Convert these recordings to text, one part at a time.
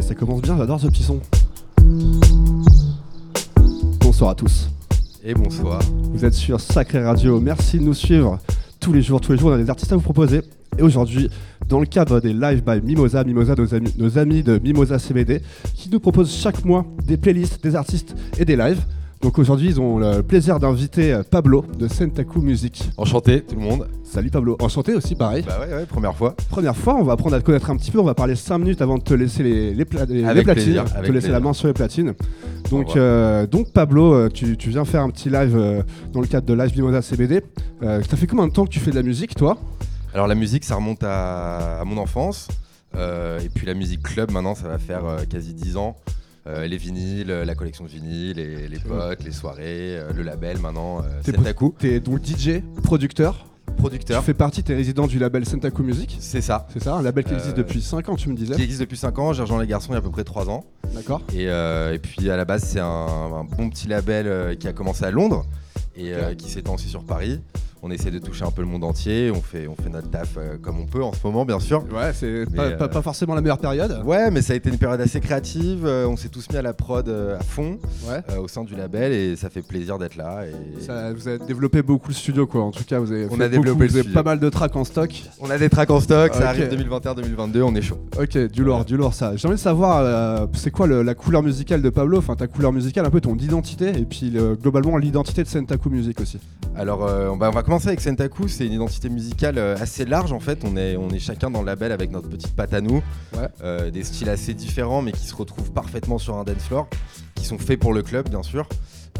ça commence bien, j'adore ce petit son. Bonsoir à tous. Et bonsoir. Vous êtes sur Sacré Radio, merci de nous suivre tous les jours, tous les jours, on a des artistes à vous proposer. Et aujourd'hui, dans le cadre des live by Mimosa, Mimosa, nos amis, nos amis de Mimosa CBD, qui nous proposent chaque mois des playlists, des artistes et des lives. Donc aujourd'hui, ils ont le plaisir d'inviter euh, Pablo de Sentaku Music. Enchanté tout le monde. Salut Pablo, enchanté aussi, pareil. Bah ouais, ouais, première fois. Première fois, on va apprendre à te connaître un petit peu. On va parler 5 minutes avant de te laisser les, les, pla- les- les platines, plaisir, te laisser la main sur les platines. Donc, euh, donc Pablo, euh, tu, tu viens faire un petit live euh, dans le cadre de Live Mimosa CBD. Euh, ça fait combien de temps que tu fais de la musique, toi? Alors la musique, ça remonte à, à mon enfance. Et puis la musique club, maintenant, ça va faire quasi 10 ans. Euh, les vinyles, euh, la collection de vinyles, les, les potes, les soirées, euh, le label maintenant, euh, T'es Sentaku, T'es donc DJ, producteur. producteur. Tu fais partie, t'es résident du label Sentaku Music. C'est ça. C'est ça, un label qui existe depuis 5 ans, tu me disais. Qui existe depuis 5 ans, j'ai rejoint les garçons il y a à peu près 3 ans. D'accord. Et, et puis à la base, c'est un, un bon petit label qui a commencé à Londres et qui s'étend aussi sur Paris. On essaie de toucher un peu le monde entier, on fait, on fait notre taf euh, comme on peut en ce moment, bien sûr. Ouais, c'est pas, euh, pas- pas forcément la meilleure période. Ouais, mais ça a été une période assez créative. euh, on s'est tous mis à la prod à fond Ouais. au sein du label et ça fait plaisir d'être là. Et... Ça- vous avez développé beaucoup le studio, quoi. En tout cas, vous avez, On fait a développé beaucoup, le vous avez studio. pas mal de tracks en stock. On a des tracks en stock, ça arrive 2021-2022, on est chaud. Ok, du lourd, du lourd ça. J'ai envie de savoir, c'est quoi le- la couleur musicale de Pablo, enfin ta couleur musicale, un peu ton identité, et puis le- globalement l'identité de Sentaku Music aussi. Alors, on, va, on va commencer avec Sentaku. C'est une identité musicale euh, assez large en fait. On est, on est chacun dans le label avec notre petite patte à nous. Ouais. Euh, des styles assez différents, mais qui se retrouvent parfaitement sur un dance floor, qui sont faits pour le club, bien sûr.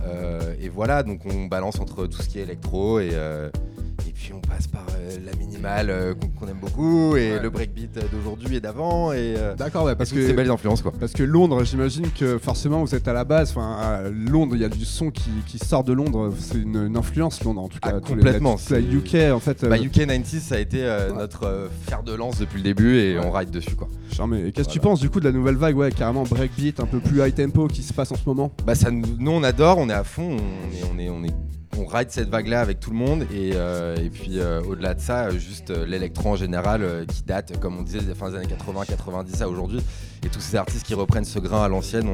Euh, et voilà, donc on balance entre tout ce qui est électro et, euh, et puis on passe par euh, la minimale euh, qu'on aime beaucoup et Ouais. le breakbeat d'aujourd'hui et d'avant et, euh, D'accord, ouais, parce que, belles influences quoi. parce que Londres, j'imagine que forcément vous êtes à la base, enfin à Londres, il y a du son qui, qui sort de Londres, c'est une, une influence Londres en tout Ah, cas. complètement, c'est- UK en fait. Bah, UK 90 ça a été Ouais. notre fer de lance depuis le début et on ride dessus quoi. qu'est-ce que tu penses du coup de la nouvelle vague, ouais, carrément breakbeat, un peu plus high tempo qui se passe en ce moment? Bah ça nous, nous, on adore, on à fond, on est, ride cette vague là avec tout le monde et, euh, puis euh, au-delà de ça, euh, juste l'électro en général qui date, comme on disait, des fins des années 80, 90 à aujourd'hui et tous ces artistes qui reprennent ce grain à l'ancienne,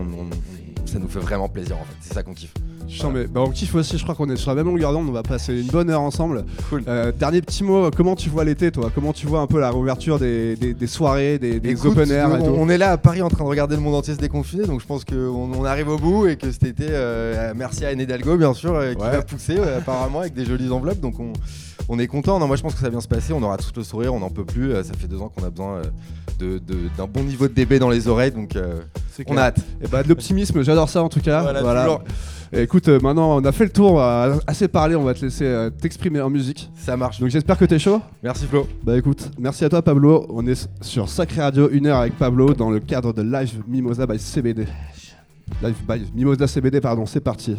ça nous fait vraiment plaisir en fait, c'est ça qu'on kiffe. Bah, on kiffe aussi, je crois qu'on est sur la même longueur d'onde, on va passer une bonne heure ensemble. Cool. Euh, dernier petit mot, comment tu vois l'été toi? Comment tu vois un peu la réouverture des, des- des soirées, des, des Écoute, open air et on, tout? on est là à Paris en train de regarder le monde entier se déconfiner, donc je pense qu'on on arrive au bout et que cet été, euh, merci à Anne Hidalgo bien sûr, euh, qui Ouais. va pousser euh, apparemment avec des jolies enveloppes, donc on, on est content. Non, moi je pense que ça va bien se passer, on aura tous le sourire, on n'en peut plus. euh, ça fait deux ans qu'on a besoin euh, de- d'un bon niveau de DB dans les oreilles, donc euh, C'est on a hâte. Et bah de l'optimisme, j'adore ça en tout cas. Voilà, écoute, euh, maintenant on a fait le tour, assez parlé, on va te laisser euh, t'exprimer en musique. Ça marche. Donc j'espère que t'es chaud. Merci Flo. Bah écoute, merci à toi Pablo. On est sur Sacré Radio, une heure avec Pablo dans le cadre de Live Mimosa by CBD. Live by Mimosa CBD, pardon, c'est parti.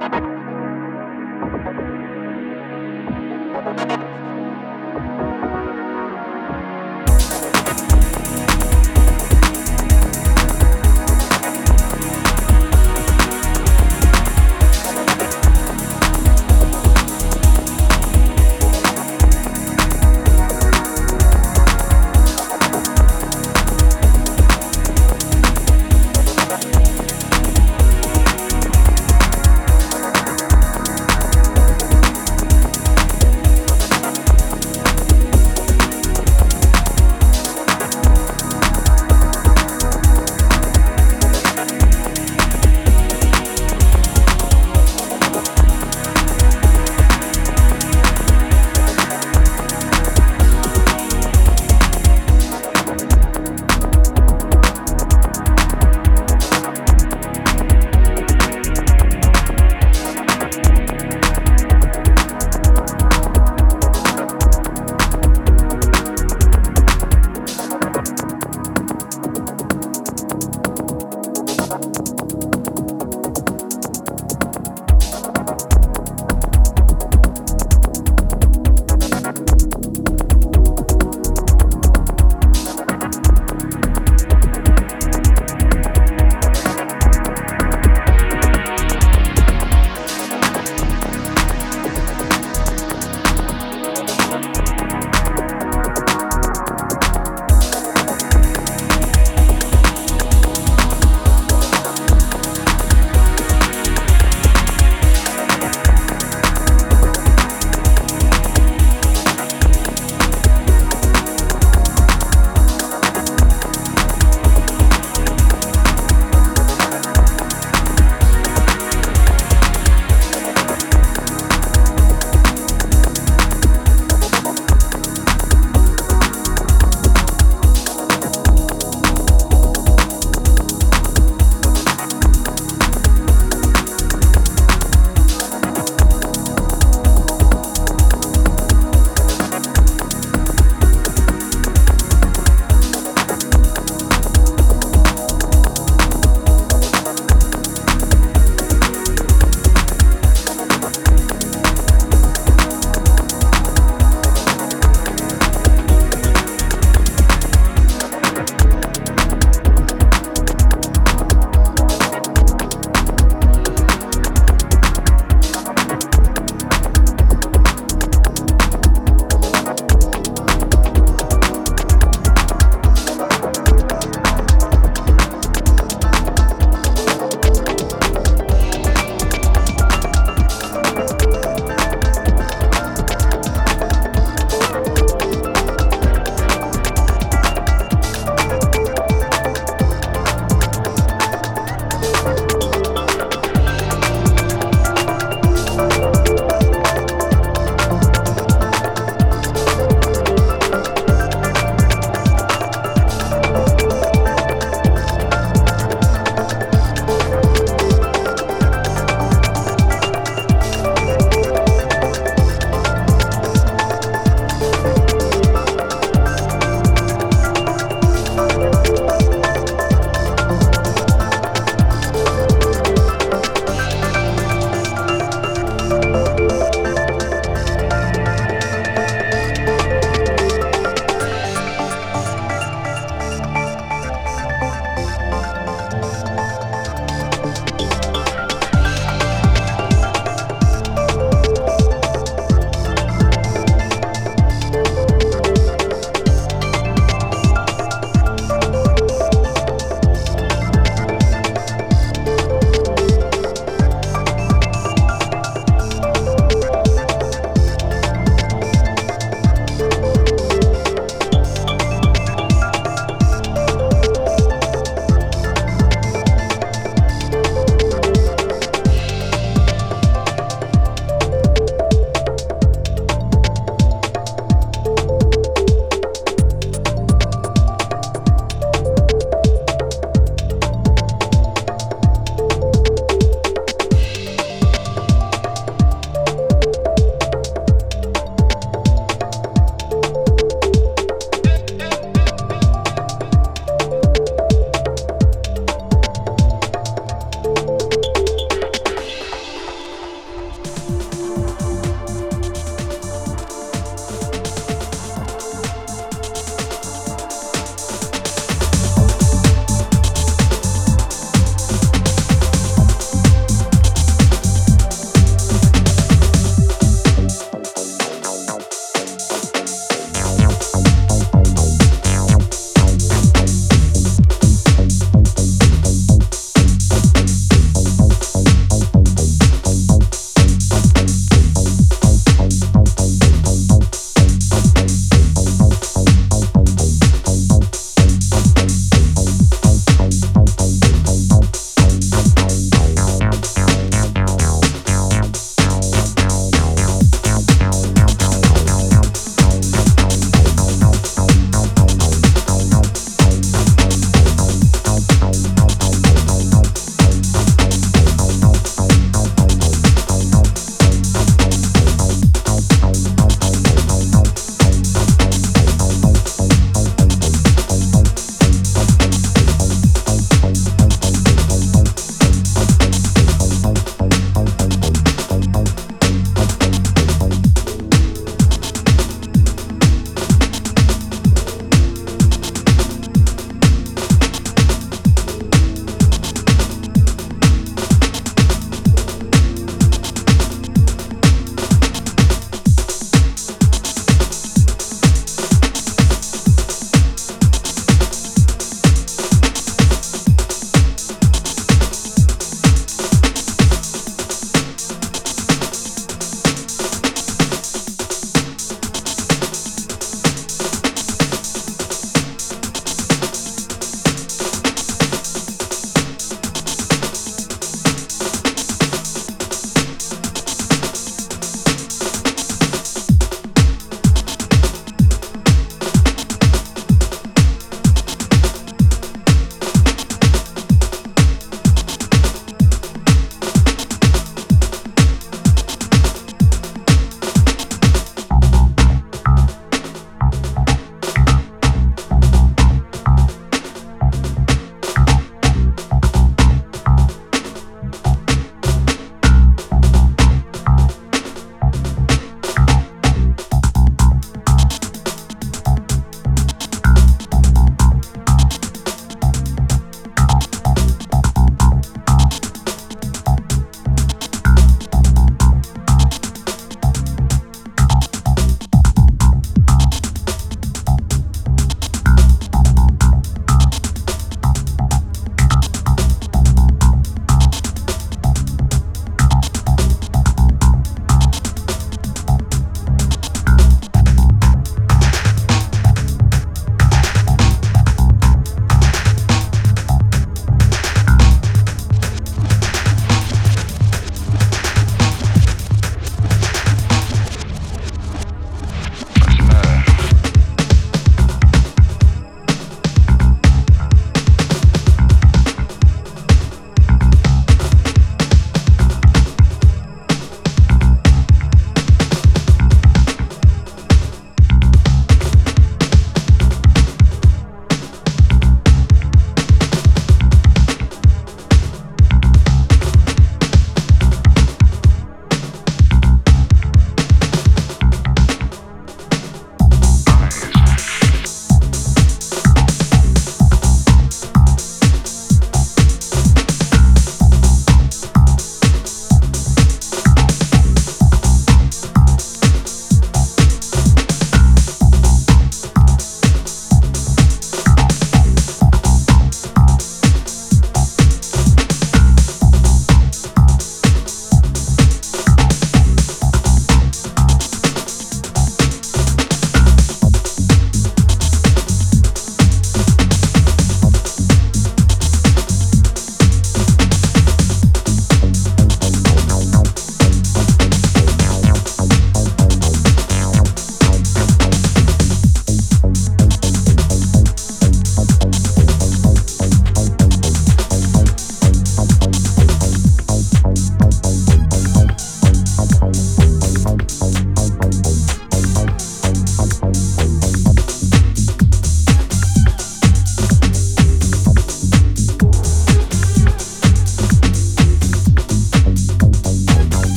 Thank you.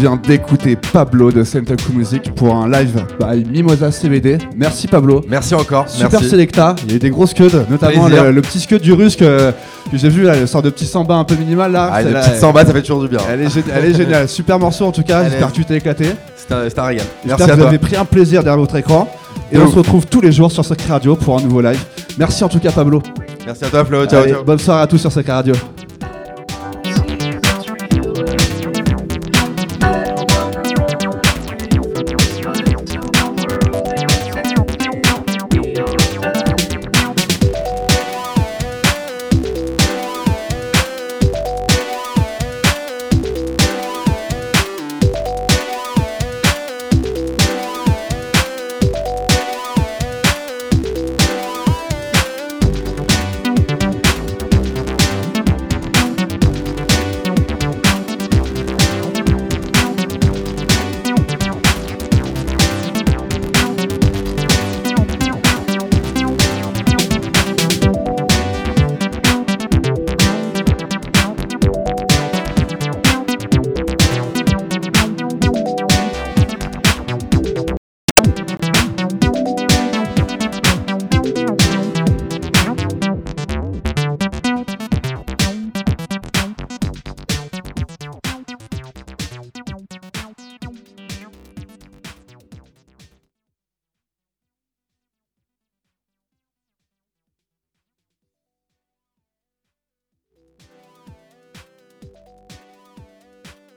Vient d'écouter Pablo de Sentoku Music pour un live by Mimosa CBD. Merci Pablo. Merci encore. Super merci. Selecta, il y a eu des grosses queues, notamment le, le petit scud du russe que, que j'ai vu là, le sort de petit samba un peu minimal là. Ah, là, petites samba, ça fait toujours du bien. Elle est, gé- elle est géniale, super morceau en tout cas, j'espère est- que tu t'es éclaté. C'est un, régal. J'espère Merci que à vous toi. avez pris un plaisir derrière votre écran. Et on se retrouve tous les jours sur Sacré Radio pour un nouveau live. Merci en tout cas Pablo. Merci à toi, Flo. Ciao, Allez, ciao. Bonne soirée à tous sur Sacré Radio.